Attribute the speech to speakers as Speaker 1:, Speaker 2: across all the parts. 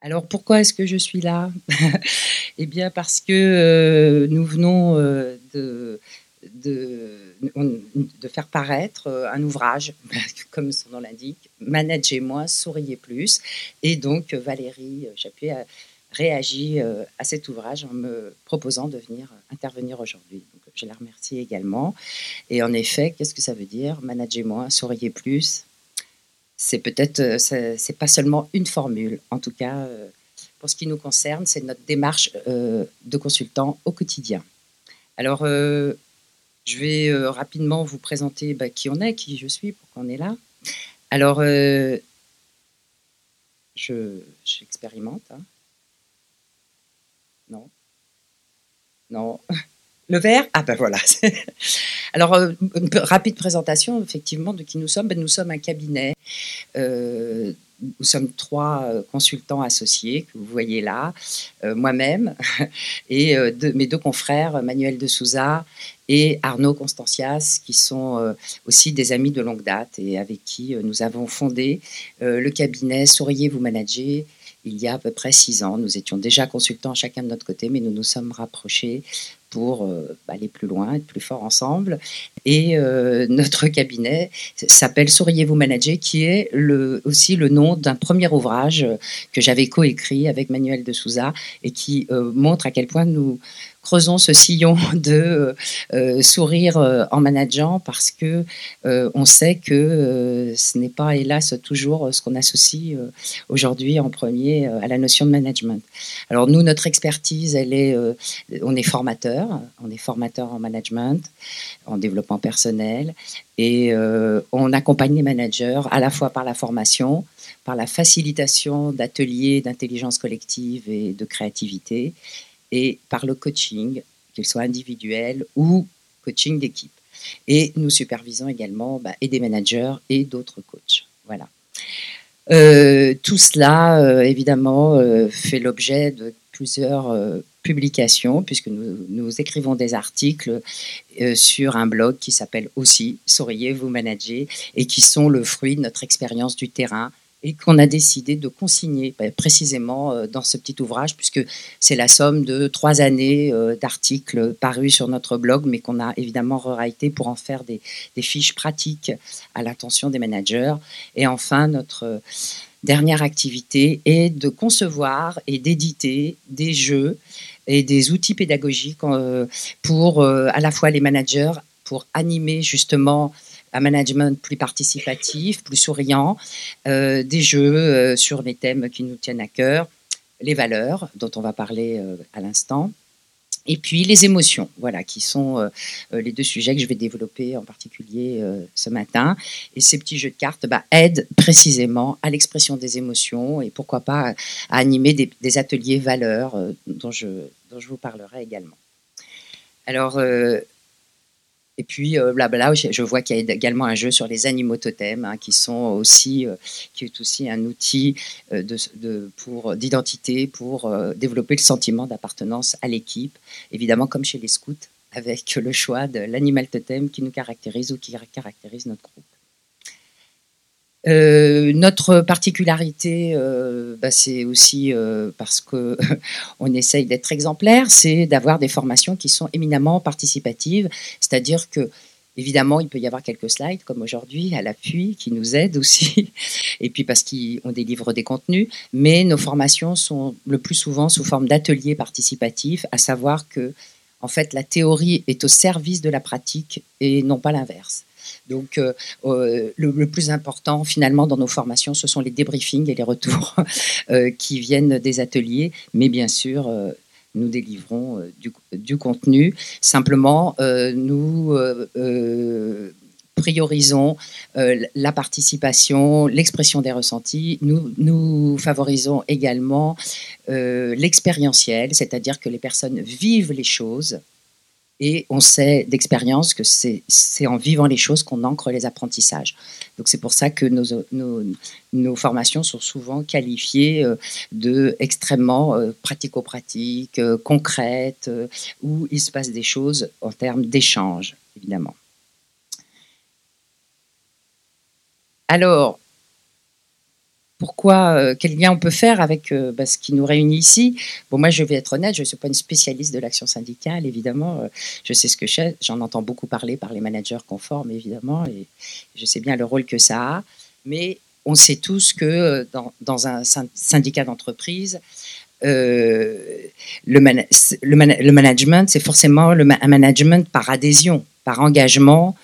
Speaker 1: Alors pourquoi est-ce que je suis là? Eh bien parce que euh, nous venons euh, de, faire paraître euh, un ouvrage, comme son nom l'indique, Managez-moi, souriez plus. Et donc Valérie Chapuis a réagi à cet ouvrage en me proposant de venir intervenir aujourd'hui. je la remercie également. Et en effet, qu'est-ce que ça veut dire Managez-moi, souriez plus c'est peut-être, euh, c'est pas seulement une formule. En tout cas, euh, pour ce qui nous concerne, c'est notre démarche euh, de consultant au quotidien. Alors, je vais rapidement vous présenter bah, qui on est, qui je suis, pourquoi on est là. Alors, je, j'expérimente. Hein. Non. Non. Le verre Ah ben voilà. Alors, euh, une rapide présentation, effectivement, de qui nous sommes. Ben, nous sommes un cabinet. Euh, nous sommes trois euh, consultants associés que vous voyez là, moi-même et mes deux confrères, Manuel de Souza et Arnaud Constancias, qui sont aussi des amis de longue date et avec qui nous avons fondé le cabinet Souriez vous manager il y a à peu près six ans. Nous étions déjà consultants chacun de notre côté, mais nous nous sommes rapprochés pour euh, aller plus loin, être plus fort ensemble. Et euh, notre cabinet s'appelle Souriez-vous manager, qui est aussi le nom d'un premier ouvrage que j'avais coécrit avec Manuel de Souza et qui euh, montre à quel point nous creusons ce sillon de euh, sourire euh, en manageant parce que euh, on sait que ce n'est pas, hélas, toujours ce qu'on associe aujourd'hui en premier à la notion de management. Alors nous, notre expertise, elle est, on est formateur, on est formateur en management, en développement personnel, et on accompagne les managers à la fois par la formation, par la facilitation d'ateliers d'intelligence collective et de créativité, et par le coaching, qu'il soit individuel ou coaching d'équipe. Et nous supervisons également bah, et des managers et d'autres coachs. Voilà. Euh, tout cela, euh, évidemment, euh, fait l'objet de plusieurs publications, puisque nous, nous, écrivons des articles sur un blog qui s'appelle aussi Souriez, vous managez, et qui sont le fruit de notre expérience du terrain et qu'on a décidé de consigner bah, précisément euh, dans ce petit ouvrage, puisque c'est la somme de trois années euh, d'articles parus sur notre blog, mais qu'on a évidemment rewrité pour en faire des, fiches pratiques à l'attention des managers. Et enfin, notre euh, dernière activité est de concevoir et d'éditer des jeux et des outils pédagogiques pour à la fois les managers, pour animer justement un management plus participatif, plus souriant, euh, des jeux euh, sur les thèmes qui nous tiennent à cœur, les valeurs dont on va parler euh, à l'instant, et puis les émotions, voilà, qui sont les deux sujets que je vais développer en particulier ce matin. Et ces petits jeux de cartes bah, aident précisément à l'expression des émotions et pourquoi pas à animer des, ateliers valeurs dont, je, dont je vous parlerai également. Alors, et puis euh, je vois qu'il y a également un jeu sur les animaux totems, hein, qui sont aussi, euh, est aussi un outil euh, d'identité pour développer le sentiment d'appartenance à l'équipe. Évidemment, comme chez les scouts, avec le choix de l'animal totem qui nous caractérise ou qui caractérise notre groupe. Euh, notre particularité, euh, bah, c'est aussi euh, parce que on essaye d'être exemplaire, c'est d'avoir des formations qui sont éminemment participatives, c'est-à-dire que Évidemment, il peut y avoir quelques slides, comme aujourd'hui, à l'appui, qui nous aident aussi, et puis parce qu'on délivre des contenus, mais nos formations sont le plus souvent sous forme d'ateliers participatifs, à savoir que, en fait, la théorie est au service de la pratique et non pas l'inverse. Donc, euh, euh, le, plus important finalement dans nos formations, ce sont les débriefings et les retours euh, qui viennent des ateliers, mais bien sûr, nous délivrons du, contenu. Simplement, nous priorisons la participation, l'expression des ressentis. Nous, nous favorisons également l'expérientiel, c'est-à-dire que les personnes vivent les choses et on sait d'expérience que c'est en vivant les choses qu'on ancre les apprentissages. Donc c'est pour ça que nos, formations sont souvent qualifiées euh, de extrêmement euh, pratico-pratiques, euh, concrètes, où il se passe des choses en termes d'échange, évidemment. Alors, pourquoi, euh, quel lien on peut faire avec euh, bah, ce qui nous réunit ici Bon, moi, je vais être honnête, je ne suis pas une spécialiste de l'action syndicale, évidemment. Euh, je sais ce que j'en entends beaucoup parler par les managers conformes, évidemment, et je sais bien le rôle que ça a. Mais on sait tous que dans, un syndicat d'entreprise, le, le, management, c'est forcément un management par adhésion, par engagement,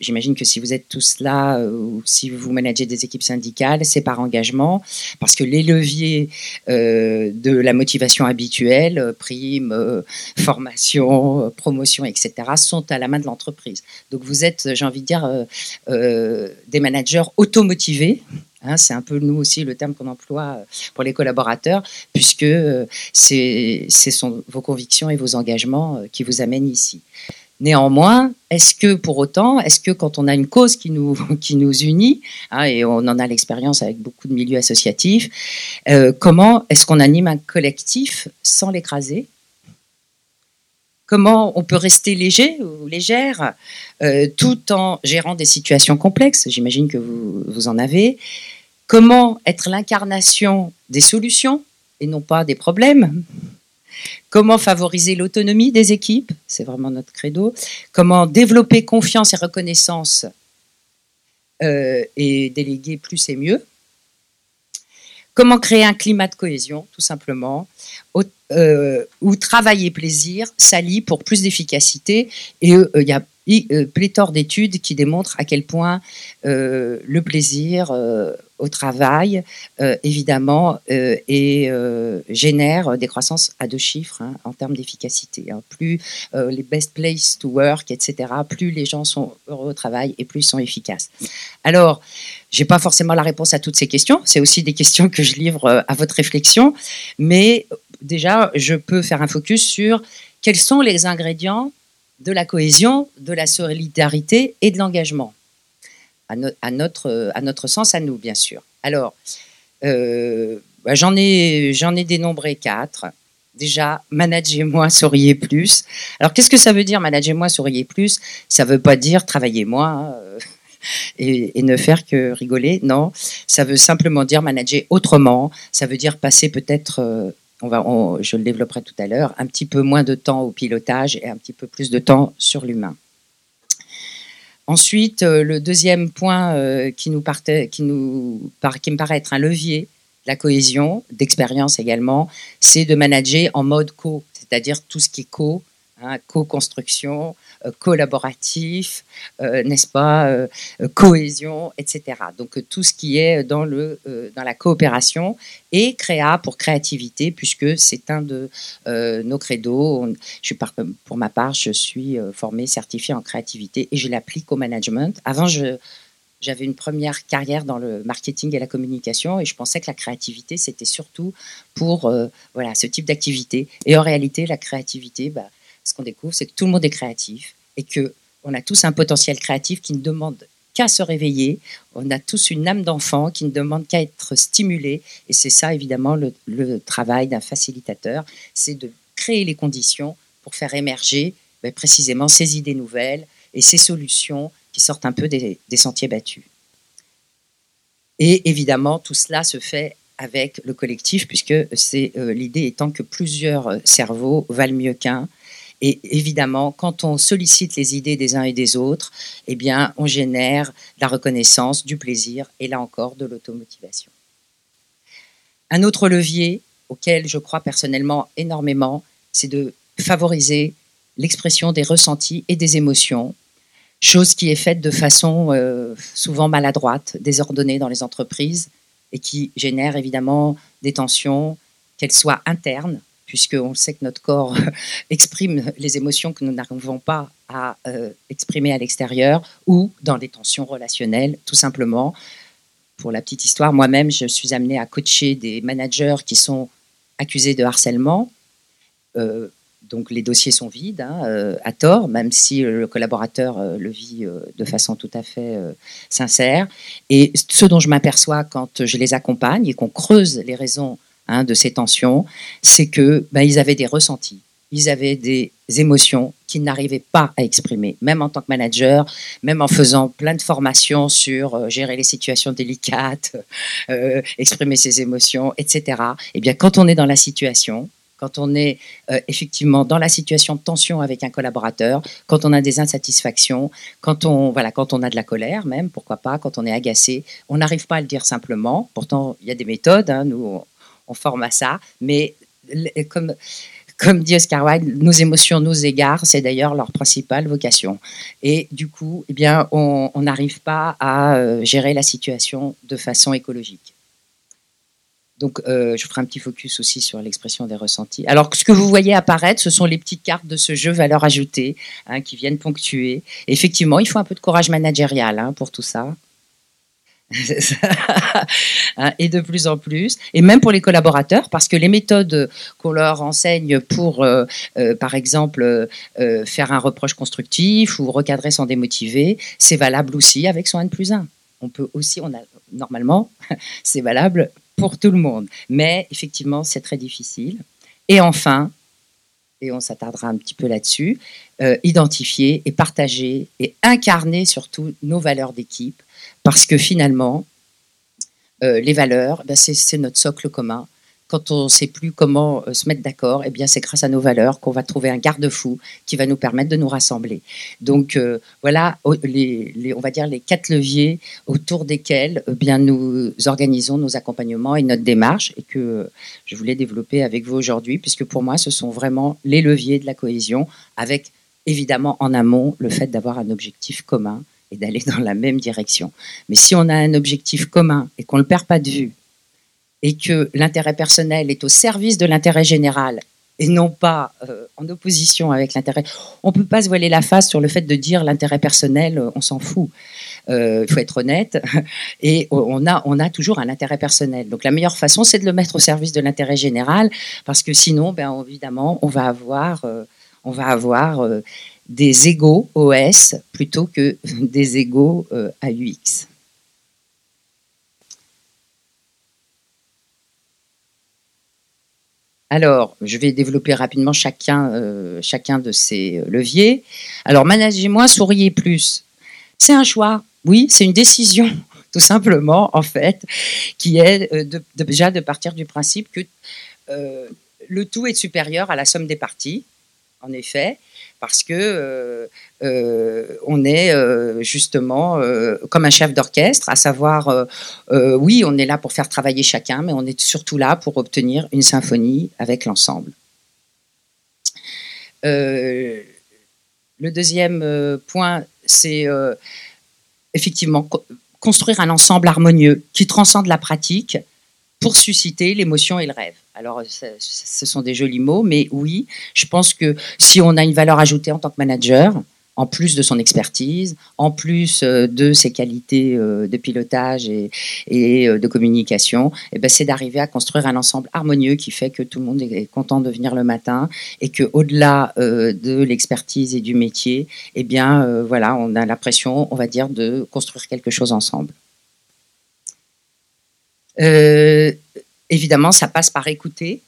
Speaker 1: J'imagine que si vous êtes tous là euh, ou si vous managez des équipes syndicales, c'est par engagement, parce que les leviers euh, de la motivation habituelle, euh, prime, formation, promotion, etc., sont à la main de l'entreprise. Donc vous êtes, j'ai envie de dire, des managers automotivés. Hein, c'est un peu nous aussi le terme qu'on emploie pour les collaborateurs, puisque c'est vos convictions et vos engagements qui vous amènent ici. Néanmoins, est-ce que pour autant, est-ce que quand on a une cause qui nous, unit, hein, et on en a l'expérience avec beaucoup de milieux associatifs, euh, comment est-ce qu'on anime un collectif sans l'écraser? Comment on peut rester léger ou légère euh, tout en gérant des situations complexes? J'imagine que vous en avez. Comment être l'incarnation des solutions et non pas des problèmes? Comment favoriser l'autonomie des équipes? C'est vraiment notre credo. Comment développer confiance et reconnaissance euh, et déléguer plus et mieux? Comment créer un climat de cohésion, tout simplement, euh, où travail et plaisir s'allient pour plus d'efficacité. Et euh, il y a pléthore d'études qui démontrent à quel point le plaisir au travail, euh, évidemment, euh, et euh, génère des croissances à deux chiffres hein, en termes d'efficacité. Hein. Plus les best place to work, etc., plus les gens sont heureux au travail et plus ils sont efficaces. Alors, j'ai pas forcément la réponse à toutes ces questions. C'est aussi des questions que je livre à votre réflexion, mais déjà, je peux faire un focus sur quels sont les ingrédients de la cohésion, de la solidarité et de l'engagement à, notre, sens, à nous, bien sûr. Alors, euh, bah, j'en ai, j'en ai dénombré quatre. Déjà, managez-moi, souriez plus. Alors, qu'est-ce que ça veut dire, managez-moi, souriez plus? Ça ne veut pas dire travaillez-moi hein, euh, et, ne faire que rigoler. Non, ça veut simplement dire manager autrement. Ça veut dire passer peut-être, euh, on va, je le développerai tout à l'heure, un petit peu moins de temps au pilotage et un petit peu plus de temps sur l'humain. Ensuite, euh, le deuxième point euh, qui, qui, me paraît être un levier la cohésion, d'expérience également, c'est de manager en mode co, c'est-à-dire tout ce qui est co, Hein, co-construction, euh, collaboratif, euh, n'est-ce pas, euh, cohésion, etc. Donc tout ce qui est dans, le, dans la coopération et créa pour créativité, puisque c'est un de nos credos. je pour ma part, je suis formée, certifiée en créativité et je l'applique au management. Avant, j'avais une première carrière dans le marketing et la communication et je pensais que la créativité c'était surtout pour voilà ce type d'activité et en réalité la créativité bah, ce qu'on découvre, c'est que tout le monde est créatif et que on a tous un potentiel créatif qui ne demande qu'à se réveiller. On a tous une âme d'enfant qui ne demande qu'à être stimulé. Et c'est ça, évidemment, le, travail d'un facilitateur, c'est de créer les conditions pour faire émerger ben, précisément ces idées nouvelles et ces solutions qui sortent un peu des, sentiers battus. Et évidemment, tout cela se fait avec le collectif, puisque c'est euh, l'idée étant que plusieurs cerveaux valent mieux qu'un, et évidemment, quand on sollicite les idées des uns et des autres, eh bien, on génère la reconnaissance, du plaisir et là encore de l'automotivation. Un autre levier auquel je crois personnellement énormément, c'est de favoriser l'expression des ressentis et des émotions, chose qui est faite de façon euh, souvent maladroite, désordonnée dans les entreprises et qui génère évidemment des tensions, qu'elles soient internes puisqu'on sait que notre corps exprime les émotions que nous n'arrivons pas à euh, exprimer à l'extérieur, ou dans les tensions relationnelles, tout simplement. Pour la petite histoire, moi-même, je suis amenée à coacher des managers qui sont accusés de harcèlement. Euh, donc les dossiers sont vides, hein, euh, à tort, même si le collaborateur le vit de façon tout à fait sincère. Et ce dont je m'aperçois quand je les accompagne et qu'on creuse les raisons Hein, de ces tensions, c'est que ben, ils avaient des ressentis. ils avaient des émotions qu'ils n'arrivaient pas à exprimer, même en tant que manager, même en faisant plein de formations sur euh, gérer les situations délicates, euh, exprimer ses émotions, etc. Eh bien, quand on est dans la situation, quand on est euh, effectivement dans la situation de tension avec un collaborateur, quand on a des insatisfactions, quand on, voilà, quand on a de la colère même, pourquoi pas, quand on est agacé, on n'arrive pas à le dire simplement. Pourtant, il y a des méthodes, hein, nous, on, forme à ça, mais comme comme dit Oscar Wilde, nos émotions nos égards, c'est d'ailleurs leur principale vocation. Et du coup, eh bien, on n'arrive pas à euh, gérer la situation de façon écologique. Donc, euh, je ferai un petit focus aussi sur l'expression des ressentis. Alors, ce que vous voyez apparaître, ce sont les petites cartes de ce jeu valeur ajoutée hein, qui viennent ponctuer. effectivement, il faut un peu de courage managérial hein, pour tout ça. Hein, et de plus en plus, et même pour les collaborateurs, parce que les méthodes qu'on leur enseigne pour, euh, euh, par exemple, euh, faire un reproche constructif ou recadrer sans démotiver, c'est valable aussi avec son N plus 1. On peut aussi, normalement, c'est valable pour tout le monde. Mais effectivement, c'est très difficile. Et enfin, et on s'attardera un petit peu là-dessus, identifier et partager et incarner surtout nos valeurs d'équipe parce que finalement, euh, les valeurs, ben c'est notre socle commun. Quand on ne sait plus comment euh, se mettre d'accord, eh bien c'est grâce à nos valeurs qu'on va trouver un garde-fou qui va nous permettre de nous rassembler. Donc euh, voilà, les, on va dire les quatre leviers autour desquels bien nous organisons nos accompagnements et notre démarche et que je voulais développer avec vous aujourd'hui, puisque pour moi ce sont vraiment les leviers de la cohésion, avec évidemment en amont le fait d'avoir un objectif commun et d'aller dans la même direction. Mais si on a un objectif commun et qu'on ne le perd pas de vue, et que l'intérêt personnel est au service de l'intérêt général et non pas euh, en opposition avec l'intérêt. On ne peut pas se voiler la face sur le fait de dire l'intérêt personnel, euh, on s'en fout. Euh, il faut être honnête. Et on a, toujours un intérêt personnel. Donc la meilleure façon, c'est de le mettre au service de l'intérêt général, parce que sinon, ben, évidemment, on va avoir, on va avoir des égaux OS plutôt que des égaux euh, AUX. Alors, je vais développer rapidement chacun, euh, de ces leviers. Alors, managez-moi, souriez plus. C'est un choix, oui, c'est une décision, tout simplement, en fait, qui est euh, déjà de partir du principe que le tout est supérieur à la somme des parties, en effet, parce que euh, euh, on est euh, justement comme un chef d'orchestre, à savoir, oui, on est là pour faire travailler chacun, mais on est surtout là pour obtenir une symphonie avec l'ensemble. le deuxième point, c'est effectivement construire un ensemble harmonieux qui transcende la pratique pour susciter l'émotion et le rêve. Alors, ce sont des jolis mots, mais oui, je pense que si on a une valeur ajoutée en tant que manager, en plus de son expertise, en plus euh, de ses qualités euh, de pilotage et, euh, de communication, eh ben, c'est d'arriver à construire un ensemble harmonieux qui fait que tout le monde est content de venir le matin et que au-delà de l'expertise et du métier, eh bien, voilà, on a l'impression, on va dire, de construire quelque chose ensemble. Euh, évidemment, ça passe par écouter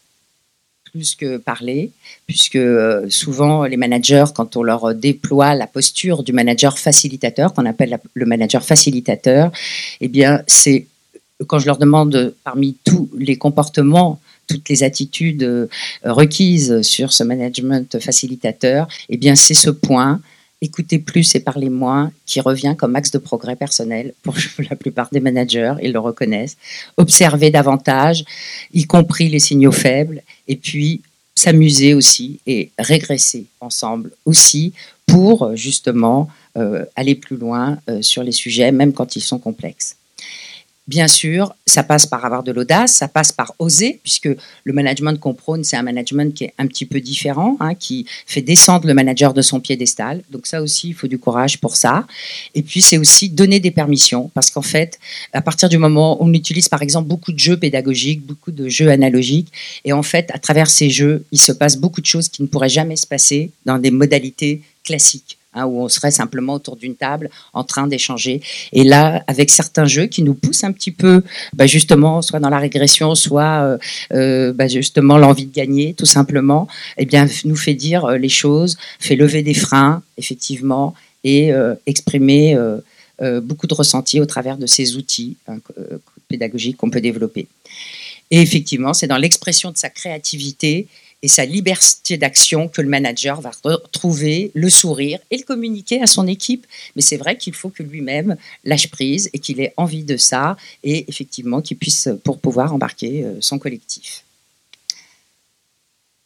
Speaker 1: plus que parler, puisque euh, souvent les managers, quand on leur déploie la posture du manager facilitateur, qu'on appelle le manager facilitateur, eh bien, c'est quand je leur demande parmi tous les comportements toutes les attitudes euh, requises sur ce management facilitateur, eh bien c'est ce point écouter plus et parler moins, qui revient comme axe de progrès personnel pour la plupart des managers, ils le reconnaissent. Observer davantage, y compris les signaux faibles, et puis s'amuser aussi et régresser ensemble aussi pour justement euh, aller plus loin euh, sur les sujets, même quand ils sont complexes. Bien sûr, ça passe par avoir de l'audace, ça passe par oser, puisque le management qu'on prône, c'est un management qui est un petit peu différent, hein, qui fait descendre le manager de son piédestal. Donc ça aussi, il faut du courage pour ça. Et puis c'est aussi donner des permissions, parce qu'en fait, à partir du moment où on utilise par exemple beaucoup de jeux pédagogiques, beaucoup de jeux analogiques, et en fait, à travers ces jeux, il se passe beaucoup de choses qui ne pourraient jamais se passer dans des modalités classiques Hein, où on serait simplement autour d'une table en train d'échanger. Et là, avec certains jeux qui nous poussent un petit peu, bah justement, soit dans la régression, soit euh, euh bah justement l'envie de gagner, tout simplement, eh bien, nous fait dire euh, les choses, fait lever des freins, effectivement, et exprimer beaucoup de ressentis au travers de ces outils hein, pédagogiques qu'on peut développer. Et effectivement, c'est dans l'expression de sa créativité et sa liberté d'action que le manager va retrouver le sourire et le communiquer à son équipe. Mais c'est vrai qu'il faut que lui-même lâche prise et qu'il ait envie de ça et effectivement qu'il puisse pour pouvoir embarquer euh, son collectif.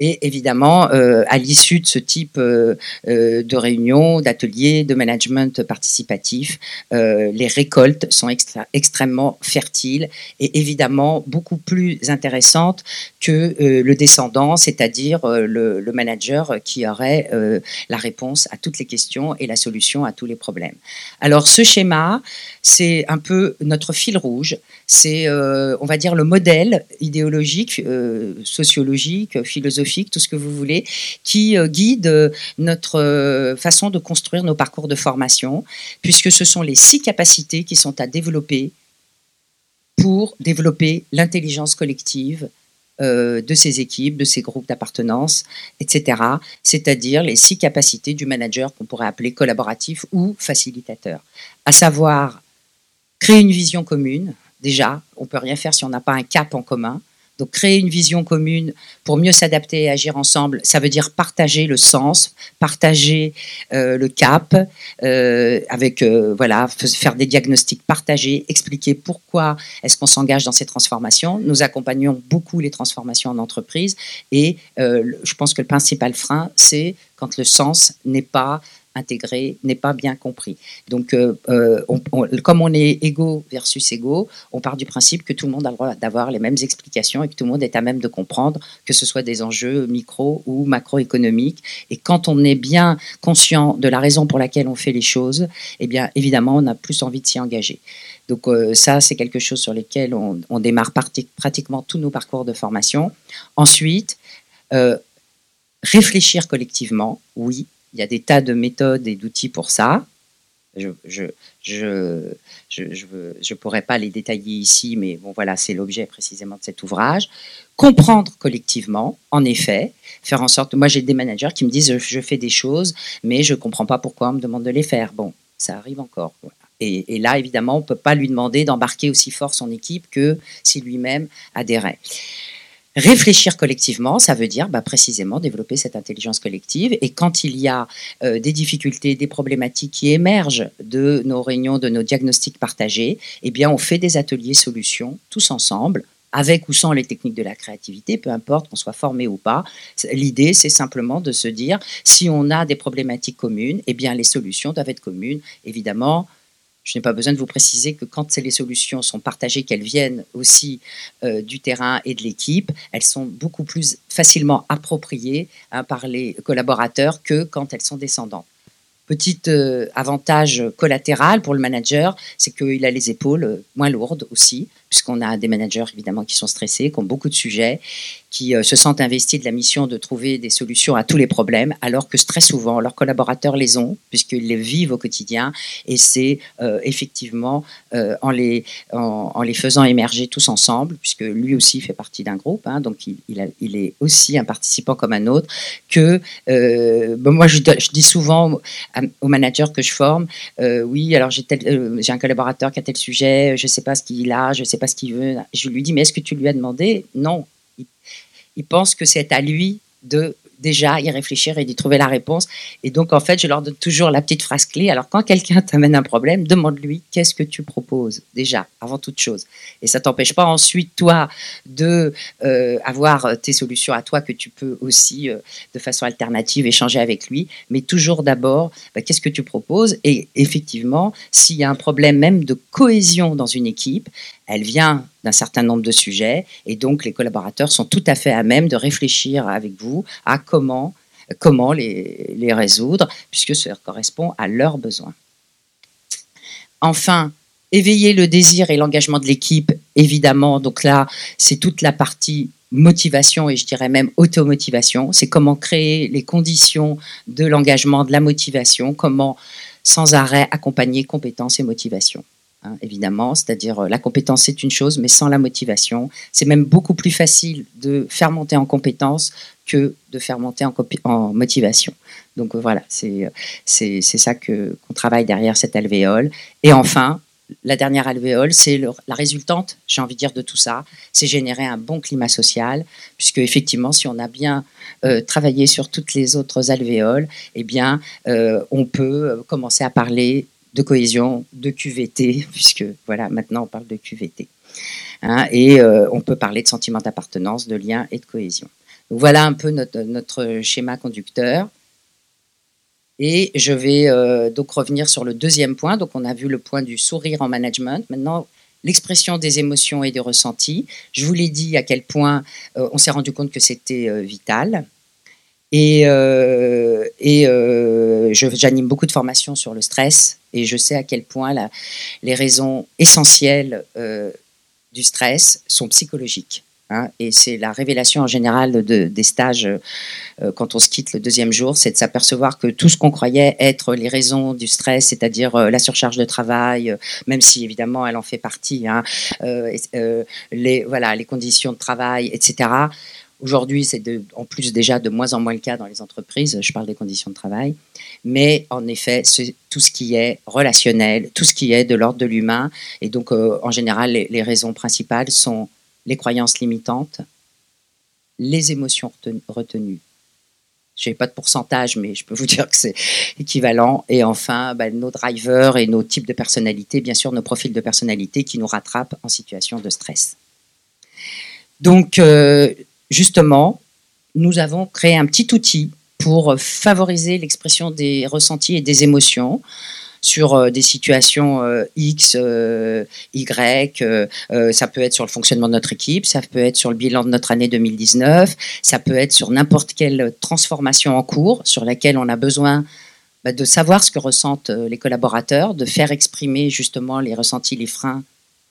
Speaker 1: Et évidemment, euh, à l'issue de ce type euh, euh, de réunion, d'ateliers, de management participatif, les récoltes sont extrêmement fertiles et évidemment beaucoup plus intéressantes que le descendant, c'est-à-dire le, le, manager qui aurait la réponse à toutes les questions et la solution à tous les problèmes. Alors ce schéma, c'est un peu notre fil rouge, c'est, on va dire, le modèle idéologique, sociologique, philosophique tout ce que vous voulez, qui euh, guide euh, notre euh, façon de construire nos parcours de formation, puisque ce sont les six capacités qui sont à développer pour développer l'intelligence collective de ces équipes, de ces groupes d'appartenance, etc. C'est-à-dire les six capacités du manager qu'on pourrait appeler collaboratif ou facilitateur. À savoir créer une vision commune. Déjà, on peut rien faire si on n'a pas un cap en commun. Donc créer une vision commune pour mieux s'adapter et agir ensemble, ça veut dire partager le sens, partager euh, le cap, euh, avec euh, voilà faire des diagnostics partagés, expliquer pourquoi est-ce qu'on s'engage dans ces transformations. Nous accompagnons beaucoup les transformations en entreprise et je pense que le principal frein, c'est quand le sens n'est pas intégré n'est pas bien compris. Donc, euh, euh, comme on est égaux versus égaux, on part du principe que tout le monde a le droit d'avoir les mêmes explications et que tout le monde est à même de comprendre, que ce soit des enjeux micro ou macroéconomiques. Et quand on est bien conscient de la raison pour laquelle on fait les choses, eh bien, évidemment, on a plus envie de s'y engager. Donc euh, ça, c'est quelque chose sur lequel on, on démarre pratiquement tous nos parcours de formation. Ensuite, réfléchir collectivement, oui, il y a des tas de méthodes et d'outils pour ça. Je je, je, pourrais pas les détailler ici, mais voilà, c'est l'objet précisément de cet ouvrage. Comprendre collectivement, en effet, faire en sorte. Moi, j'ai des managers qui me disent je, fais des choses, mais je comprends pas pourquoi on me demande de les faire. Bon, ça arrive encore. Et, là, évidemment, on peut pas lui demander d'embarquer aussi fort son équipe que si lui-même adhérait. Réfléchir collectivement, ça veut dire bah, précisément développer cette intelligence collective. Et quand il y a euh, des difficultés, des problématiques qui émergent de nos réunions, de nos diagnostics partagés, eh bien, on fait des ateliers solutions tous ensemble avec ou sans les techniques de la créativité, peu importe qu'on soit formé ou pas. L'idée, c'est simplement de se dire, si on a des problématiques communes, eh bien, les solutions doivent être communes. Évidemment, je n'ai pas besoin de vous préciser que quand les solutions sont partagées, qu'elles viennent aussi euh, du terrain et de l'équipe, elles sont beaucoup plus facilement appropriées hein, par les collaborateurs que quand elles sont descendantes. Petit euh, avantage collatéral pour le manager, c'est qu'il a les épaules euh, moins lourdes aussi, puisqu'on a des managers évidemment qui sont stressés, qui ont beaucoup de sujets, qui euh, se sentent investis de la mission de trouver des solutions à tous les problèmes, alors que très souvent leurs collaborateurs les ont, puisqu'ils les vivent au quotidien, et c'est euh, effectivement euh, en, les, en, les faisant émerger tous ensemble, puisque lui aussi fait partie d'un groupe, hein, donc il, il, est aussi un participant comme un autre, que moi je, je, dis souvent aux managers que je forme, oui, alors j'ai un collaborateur qui a tel sujet, je ne sais pas ce qu'il a, je ne sais pas qu'il veut. Je lui dis, mais est-ce que tu lui as demandé? Non. Il, pense que c'est à lui de déjà y réfléchir et d'y trouver la réponse. Et donc, en fait, je leur donne toujours la petite phrase clé. Alors, quand quelqu'un t'amène un problème, demande-lui qu'est-ce que tu proposes, déjà, avant toute chose? Et ça t'empêche pas ensuite, toi, de euh, avoir tes solutions à toi que tu peux aussi, euh, de façon alternative, échanger avec lui. Mais toujours d'abord, bah, qu'est-ce que tu proposes? Et effectivement, s'il y a un problème même de cohésion dans une équipe, elle vient d'un certain nombre de sujets et donc les collaborateurs sont tout à fait à même de réfléchir avec vous à comment, les résoudre puisque ça correspond à leurs besoins. Enfin, éveiller le désir et l'engagement de l'équipe, évidemment. Donc là, c'est toute la partie motivation et je dirais même automotivation. C'est comment créer les conditions de l'engagement, de la motivation, comment sans arrêt accompagner compétences et motivation. Hein, évidemment, c'est-à-dire euh, la compétence c'est une chose, mais sans la motivation, c'est même beaucoup plus facile de faire monter en compétence que de faire monter en, motivation. Donc euh, voilà, c'est c'est ça que qu'on travaille derrière cette alvéole. Et enfin, la dernière alvéole, c'est la résultante, j'ai envie de dire, de tout ça, c'est générer un bon climat social, puisque effectivement, si on a bien euh, travaillé sur toutes les autres alvéoles, eh bien, euh, on peut euh, commencer à parler de cohésion, de QVT, puisque voilà, maintenant on parle de QVT. Hein, et on peut parler de sentiment d'appartenance, de lien et de cohésion. voilà un peu notre schéma conducteur. Et je vais euh, donc revenir sur le deuxième point. Donc, on a vu le point du sourire en management. Maintenant, l'expression des émotions et des ressentis. Je vous l'ai dit à quel point euh, on s'est rendu compte que c'était euh, vital. Et, et j'anime beaucoup de formations sur le stress et je sais à quel point les raisons essentielles du stress sont psychologiques. Hein, et c'est la révélation en général de, des stages euh, quand on se quitte le deuxième jour, c'est de s'apercevoir que tout ce qu'on croyait être les raisons du stress, c'est-à-dire euh, la surcharge de travail, euh, même si évidemment elle en fait partie, hein, les, voilà, les conditions de travail, etc. Aujourd'hui, c'est en plus déjà de moins en moins le cas dans les entreprises, je parle des conditions de travail, mais en effet, c'est tout ce qui est relationnel, tout ce qui est de l'ordre de l'humain, et donc en général, les raisons principales sont les croyances limitantes, les émotions retenues. Je n'ai pas de pourcentage, mais je peux vous dire que c'est équivalent. Et enfin, bah, nos drivers et nos types de personnalité, bien sûr, nos profils de personnalité qui nous rattrapent en situation de stress. Donc, euh, justement, nous avons créé un petit outil pour favoriser l'expression des ressentis et des émotions sur euh, des situations euh, X, euh, Y. ça peut être sur le fonctionnement de notre équipe, ça peut être sur le bilan de notre année 2019, ça peut être sur n'importe quelle transformation en cours sur laquelle on a besoin bah, de savoir ce que ressentent les collaborateurs, de faire exprimer justement les ressentis, les freins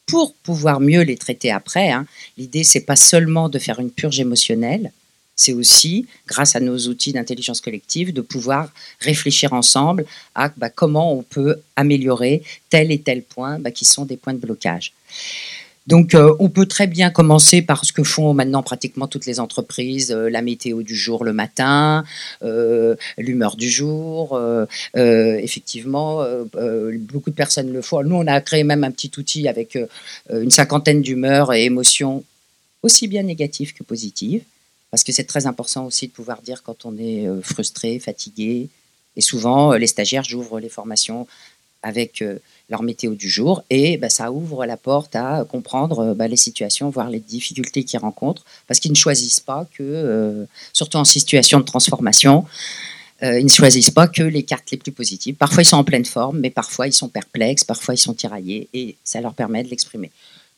Speaker 1: pour pouvoir mieux les traiter après. Hein. L'idée, c'est pas seulement de faire une purge émotionnelle, c'est aussi, grâce à nos outils d'intelligence collective, de pouvoir réfléchir ensemble à bah, comment on peut améliorer tel et tel point bah, qui sont des points de blocage. Donc, euh, on peut très bien commencer par ce que font maintenant pratiquement toutes les entreprises, euh, la météo du jour le matin, euh, l'humeur du jour. effectivement, beaucoup de personnes le font. Nous, on a créé même un petit outil avec une cinquantaine d'humeurs et émotions aussi bien négatives que positives parce que c'est très important aussi de pouvoir dire quand on est frustré, fatigué. Et souvent, les stagiaires, j'ouvre les formations avec leur météo du jour et bah, ça ouvre la porte à comprendre bah, les situations, voire les difficultés qu'ils rencontrent, parce qu'ils ne choisissent pas que, surtout en situation de transformation, ils ne choisissent pas que les cartes les plus positives. Parfois, ils sont en pleine forme, mais parfois, ils sont perplexes, parfois, ils sont tiraillés, et ça leur permet de l'exprimer.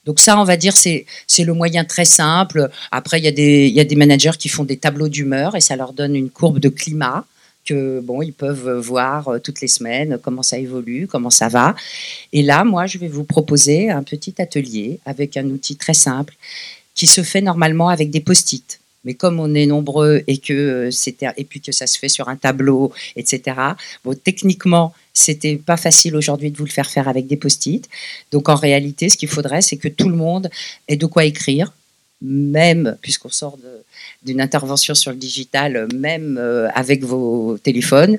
Speaker 1: Donc ça, on va dire, c'est le moyen très simple. Après, il y, il y a des managers qui font des tableaux d'humeur et ça leur donne une courbe de climat que bon, ils peuvent voir euh, toutes les semaines comment ça évolue, comment ça va. Et là, moi, je vais vous proposer un petit atelier avec un outil très simple qui se fait normalement avec des post-it. Mais comme on est nombreux et que euh, que ça se fait sur un tableau, etc. Bon, techniquement, c'était pas facile aujourd'hui de vous le faire faire avec des post-it. Donc en réalité, ce qu'il faudrait, c'est que tout le monde ait de quoi écrire, même puisqu'on sort d'une intervention sur le digital, même euh, avec vos téléphones.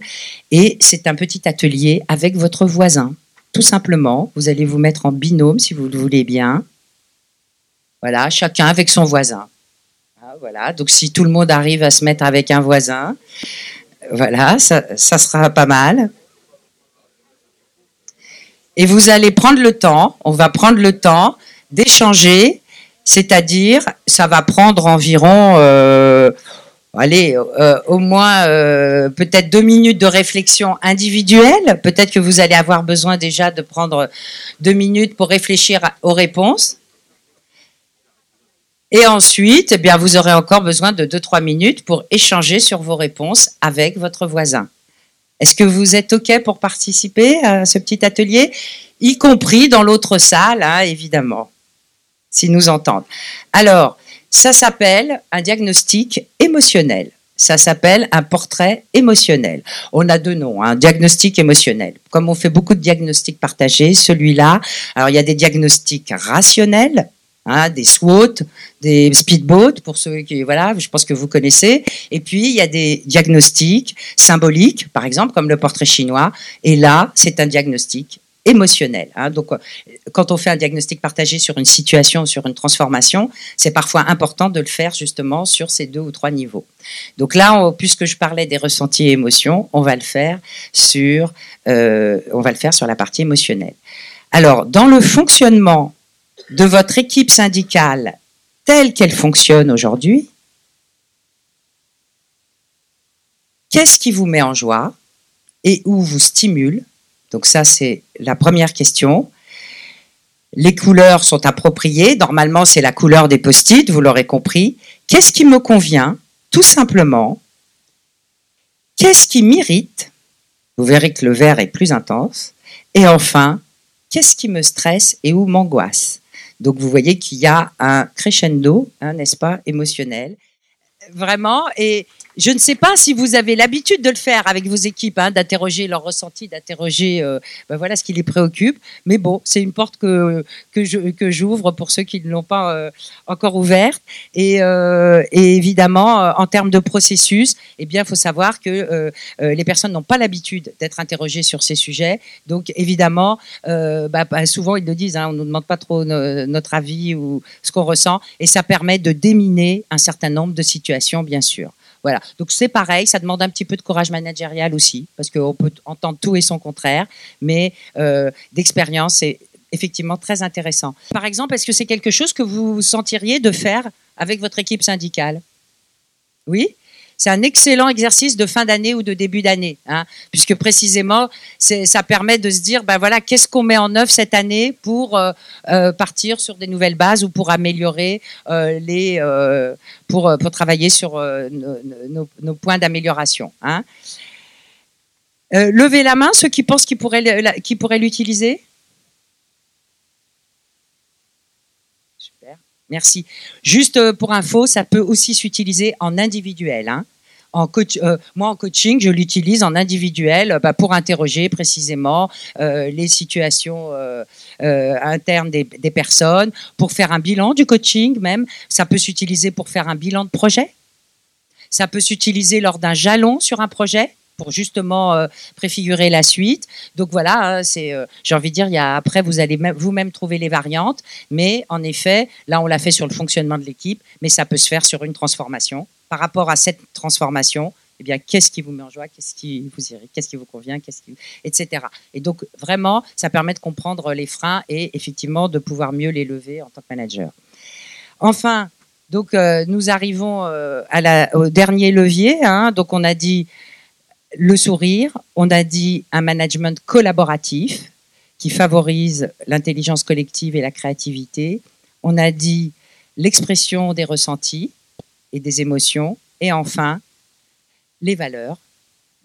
Speaker 1: Et c'est un petit atelier avec votre voisin. Tout simplement, vous allez vous mettre en binôme si vous le voulez bien. Voilà, chacun avec son voisin. Ah, voilà, donc si tout le monde arrive à se mettre avec un voisin, voilà, ça, ça sera pas mal. Et vous allez prendre le temps, on va prendre le temps d'échanger, c'est-à-dire, ça va prendre environ, euh, allez, euh, au moins euh, peut-être deux minutes de réflexion individuelle. Peut-être que vous allez avoir besoin déjà de prendre deux minutes pour réfléchir aux réponses. Et ensuite, eh bien, vous aurez encore besoin de deux, trois minutes pour échanger sur vos réponses avec votre voisin. Est-ce que vous êtes OK pour participer à ce petit atelier, y compris dans l'autre salle, hein, évidemment, s'ils nous entendent. Alors, Ça s'appelle un diagnostic émotionnel. Ça s'appelle un portrait émotionnel. On a deux noms, un diagnostic émotionnel. Comme on fait beaucoup de diagnostics partagés, celui-là, alors il y a des diagnostics rationnels, hein, des SWOT, des speedboats pour ceux qui voilà, je pense que vous connaissez. Et puis il y a des diagnostics symboliques, par exemple comme le portrait chinois. Et là, c'est un diagnostic émotionnel. Hein. Donc, euh, quand on fait un diagnostic partagé sur une situation, sur une transformation, c'est parfois important de le faire justement sur ces deux ou trois niveaux. Donc là, puisque je parlais des ressentis et émotions, on va le faire sur, euh, on va le faire sur la partie émotionnelle. Alors, dans le fonctionnement de votre équipe syndicale telle qu'elle fonctionne aujourd'hui, qu'est-ce qui vous met en joie et où vous stimule donc ça, c'est la première question. Les couleurs sont appropriées. Normalement, c'est la couleur des post-it, vous l'aurez compris. Qu'est-ce qui me convient Tout simplement. Qu'est-ce qui m'irrite Vous verrez que le vert est plus intense. Et enfin, qu'est-ce qui me stresse et où m'angoisse Donc vous voyez qu'il y a un crescendo, hein, n'est-ce pas, émotionnel. Vraiment. Et je ne sais pas si vous avez l'habitude de le faire avec vos équipes, hein, d'interroger leurs ressentis, d'interroger euh, ben voilà ce qui les préoccupe. Mais bon, c'est une porte que que j'ouvre pour ceux qui ne l'ont pas euh, encore ouverte. Et, euh, évidemment, en termes de processus, eh bien, il faut savoir que les personnes n'ont pas l'habitude d'être interrogées sur ces sujets. Donc, évidemment, bah, bah, souvent ils le disent, hein, on ne nous demande pas trop notre avis ou ce qu'on ressent, et ça permet de déminer un certain nombre de situations, bien sûr. Voilà. Donc c'est pareil, ça demande un petit peu de courage managérial aussi, parce qu'on peut entendre tout et son contraire, mais euh, d'expérience, c'est effectivement très intéressant. Par exemple, est-ce que c'est quelque chose que vous sentiriez de faire avec votre équipe syndicale? Oui? C'est un excellent exercice de fin d'année ou de début d'année, hein, puisque précisément, ça permet de se dire, ben voilà, qu'est-ce qu'on met en œuvre cette année pour euh, euh, partir sur des nouvelles bases ou pour améliorer euh, les, pour, pour travailler sur nos, points d'amélioration. Hein. levez la main, ceux qui pensent qu'ils pourraient, qui pourraient l'utiliser? Merci. Juste euh, pour info, ça peut aussi s'utiliser en individuel. Hein. Euh, moi, en coaching, je l'utilise en individuel euh, bah, pour interroger précisément les situations internes des, personnes, pour faire un bilan du coaching même. Ça peut s'utiliser pour faire un bilan de projet. Ça peut s'utiliser lors d'un jalon sur un projet pour justement euh, préfigurer la suite. Donc voilà, hein, c'est, euh, j'ai envie de dire, après vous allez vous-même trouver les variantes, mais en effet, là on l'a fait sur le fonctionnement de l'équipe, mais ça peut se faire sur une transformation. Par rapport à cette transformation, eh bien, qu'est-ce qui vous met en joie, qu'est-ce qui vous qu'est-ce qui vous convient, qu'est-ce qui, etc. Et donc vraiment, ça permet de comprendre les freins et effectivement de pouvoir mieux les lever en tant que manager. Enfin, donc euh, nous arrivons au dernier levier. Hein, donc on a dit le sourire, on a dit un management collaboratif qui favorise l'intelligence collective et la créativité. On a dit l'expression des ressentis et des émotions. Et enfin, les valeurs.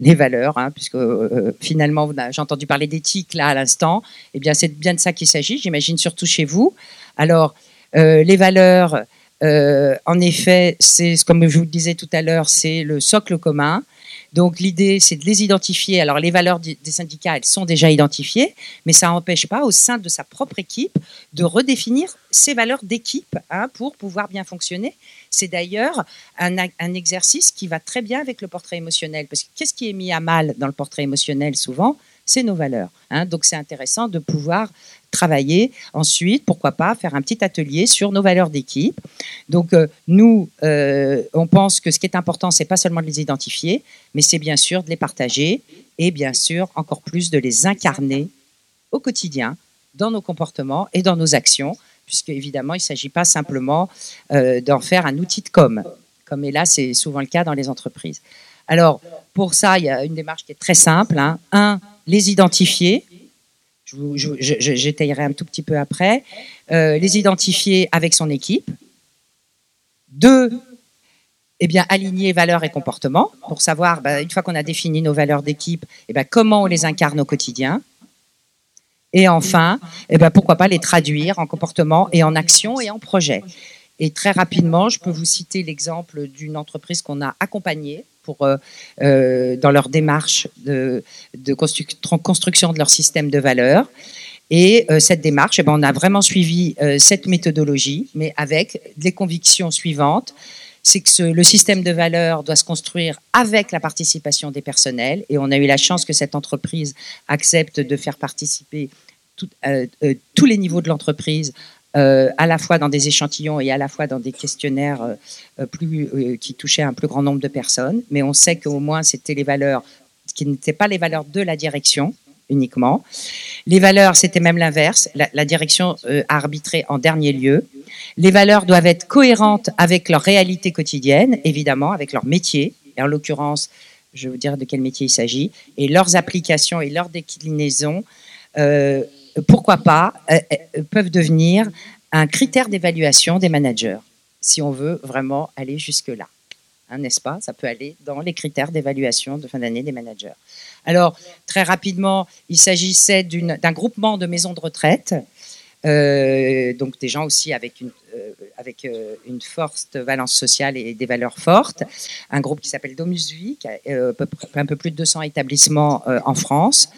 Speaker 1: Les valeurs, hein, puisque euh, finalement, j'ai entendu parler d'éthique là à l'instant. Eh bien, c'est bien de ça qu'il s'agit, j'imagine, surtout chez vous. Alors, euh, les valeurs, euh, en effet, c'est comme je vous le disais tout à l'heure, c'est le socle commun. Donc l'idée, c'est de les identifier. Alors les valeurs des syndicats, elles sont déjà identifiées, mais ça n'empêche pas au sein de sa propre équipe de redéfinir ses valeurs d'équipe hein, pour pouvoir bien fonctionner. C'est d'ailleurs un, exercice qui va très bien avec le portrait émotionnel, parce que qu'est-ce qui est mis à mal dans le portrait émotionnel souvent? C'est nos valeurs. Hein. Donc c'est intéressant de pouvoir travailler ensuite, pourquoi pas, faire un petit atelier sur nos valeurs d'équipe. Donc euh, nous, euh, on pense que ce qui est important, c'est pas seulement de les identifier, mais c'est bien sûr de les partager et bien sûr encore plus de les incarner au quotidien dans nos comportements et dans nos actions, puisque évidemment il ne s'agit pas simplement euh, d'en faire un outil de com, comme là c'est souvent le cas dans les entreprises. Alors pour ça, il y a une démarche qui est très simple. Hein. Un, les identifier. J'étayerai un tout petit peu après. Euh, les identifier avec son équipe. Deux, eh bien, aligner valeurs et comportements pour savoir, ben, une fois qu'on a défini nos valeurs d'équipe, eh bien, comment on les incarne au quotidien. Et enfin, eh bien, pourquoi pas les traduire en comportement et en action et en projet. Et très rapidement, je peux vous citer l'exemple d'une entreprise qu'on a accompagnée pour, euh, euh, dans leur démarche de, construction de leur système de valeurs. Et euh, cette démarche, eh ben, on a vraiment suivi cette méthodologie, mais avec les convictions suivantes. C'est que le système de valeurs doit se construire avec la participation des personnels. Et on a eu la chance que cette entreprise accepte de faire participer tous les niveaux de l'entreprise euh, à la fois dans des échantillons et à la fois dans des questionnaires euh, plus, euh, qui touchaient un plus grand nombre de personnes. Mais on sait qu'au moins, c'était les valeurs qui n'étaient pas les valeurs de la direction uniquement. Les valeurs, c'était même l'inverse. La, direction a arbitré en dernier lieu. Les valeurs doivent être cohérentes avec leur réalité quotidienne, évidemment, avec leur métier. Et en l'occurrence, je vais vous dire de quel métier il s'agit, et leurs applications et leurs déclinaisons pourquoi pas, euh, euh, peuvent devenir un critère d'évaluation des managers, si on veut vraiment aller jusque-là. Hein, n'est-ce pas? Ça peut aller dans les critères d'évaluation de fin d'année des managers. Alors, très rapidement, il s'agissait d'un groupement de maisons de retraite euh, donc des gens aussi avec une, euh, avec euh, forte valence sociale et des valeurs fortes. Un groupe qui s'appelle Domus Vie, qui a un peu plus de 200 établissements en France.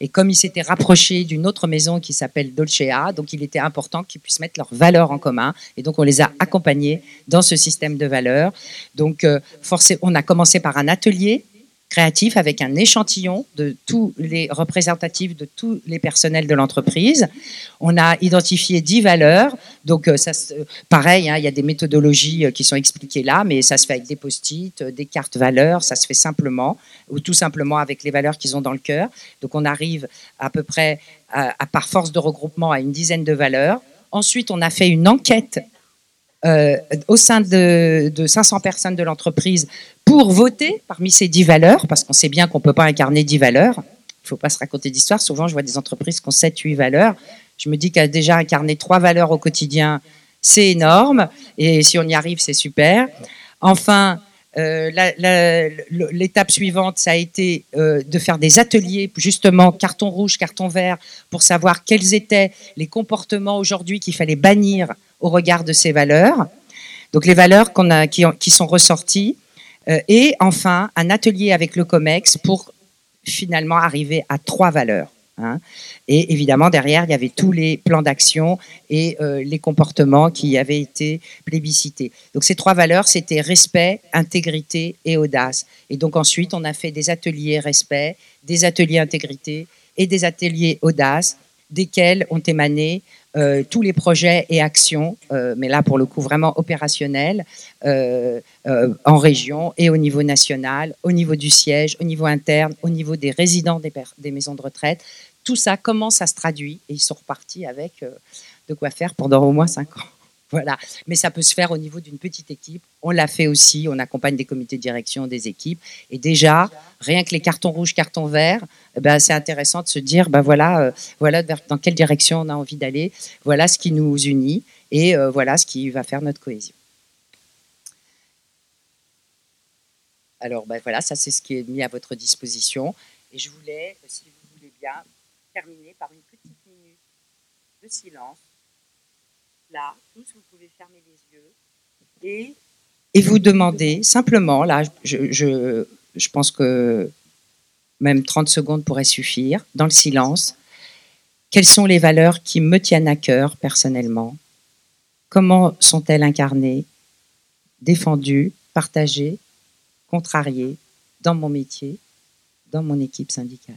Speaker 1: Et comme il s'était rapproché d'une autre maison qui s'appelle Dolcea, donc il était important qu'ils puissent mettre leurs valeurs en commun. Et donc on les a accompagnés dans ce système de valeurs. Donc on a commencé par un atelier avec un échantillon de tous les représentatifs de tous les personnels de l'entreprise. On a identifié dix valeurs. Donc, euh, ça, pareil, hein, il y a des méthodologies euh, qui sont expliquées là, mais ça se fait avec des post-it, euh, des cartes valeurs, ça se fait simplement, ou tout simplement avec les valeurs qu'ils ont dans le cœur. Donc, on arrive à peu près, à, par force de regroupement, à une dizaine de valeurs. Ensuite, on a fait une enquête euh, au sein de, 500 personnes de l'entreprise pour voter parmi ces 10 valeurs, parce qu'on sait bien qu'on ne peut pas incarner 10 valeurs. Il ne faut pas se raconter d'histoire. Souvent, je vois des entreprises qui ont 7, 8 valeurs. Je me dis qu'à déjà incarner 3 valeurs au quotidien, c'est énorme. Et si on y arrive, c'est super. Enfin, euh, l'étape suivante, ça a été euh, de faire des ateliers, justement, carton rouge, carton vert, pour savoir quels étaient les comportements aujourd'hui qu'il fallait bannir au regard de ces valeurs. Donc les valeurs qui, sont ressorties. Euh, et enfin, un atelier avec le COMEX pour finalement arriver à trois valeurs. Hein. Et évidemment, derrière, il y avait tous les plans d'action et euh, les comportements qui avaient été plébiscités. Donc ces trois valeurs, c'était respect, intégrité et audace. Et donc ensuite, on a fait des ateliers respect, des ateliers intégrité et des ateliers audace, desquels ont émané euh, tous les projets et actions, euh, mais là pour le coup vraiment opérationnels, euh, en région et au niveau national, au niveau du siège, au niveau interne, au niveau des résidents des, maisons de retraite. Tout ça, comment ça se traduit? Et ils sont repartis avec de quoi faire pendant au moins cinq ans. Voilà. Mais ça peut se faire au niveau d'une petite équipe. On l'a fait aussi. On accompagne des comités de direction, des équipes. Et déjà, rien que les cartons rouges, cartons verts, eh ben, c'est intéressant de se dire, ben voilà, euh, voilà dans quelle direction on a envie d'aller. Voilà ce qui nous unit et euh, voilà ce qui va faire notre cohésion. Alors, ben voilà, ça c'est ce qui est mis à votre disposition. Et je voulais, si vous voulez bien, terminer par une petite minute de silence là, tous, vous pouvez fermer les yeux. Et, vous demander simplement, là, je, je, je pense que même 30 secondes pourraient suffire, dans le silence, quelles sont les valeurs qui me tiennent à cœur personnellement? Comment sont-elles incarnées, défendues, partagées, contrariées dans mon métier, dans mon équipe syndicale?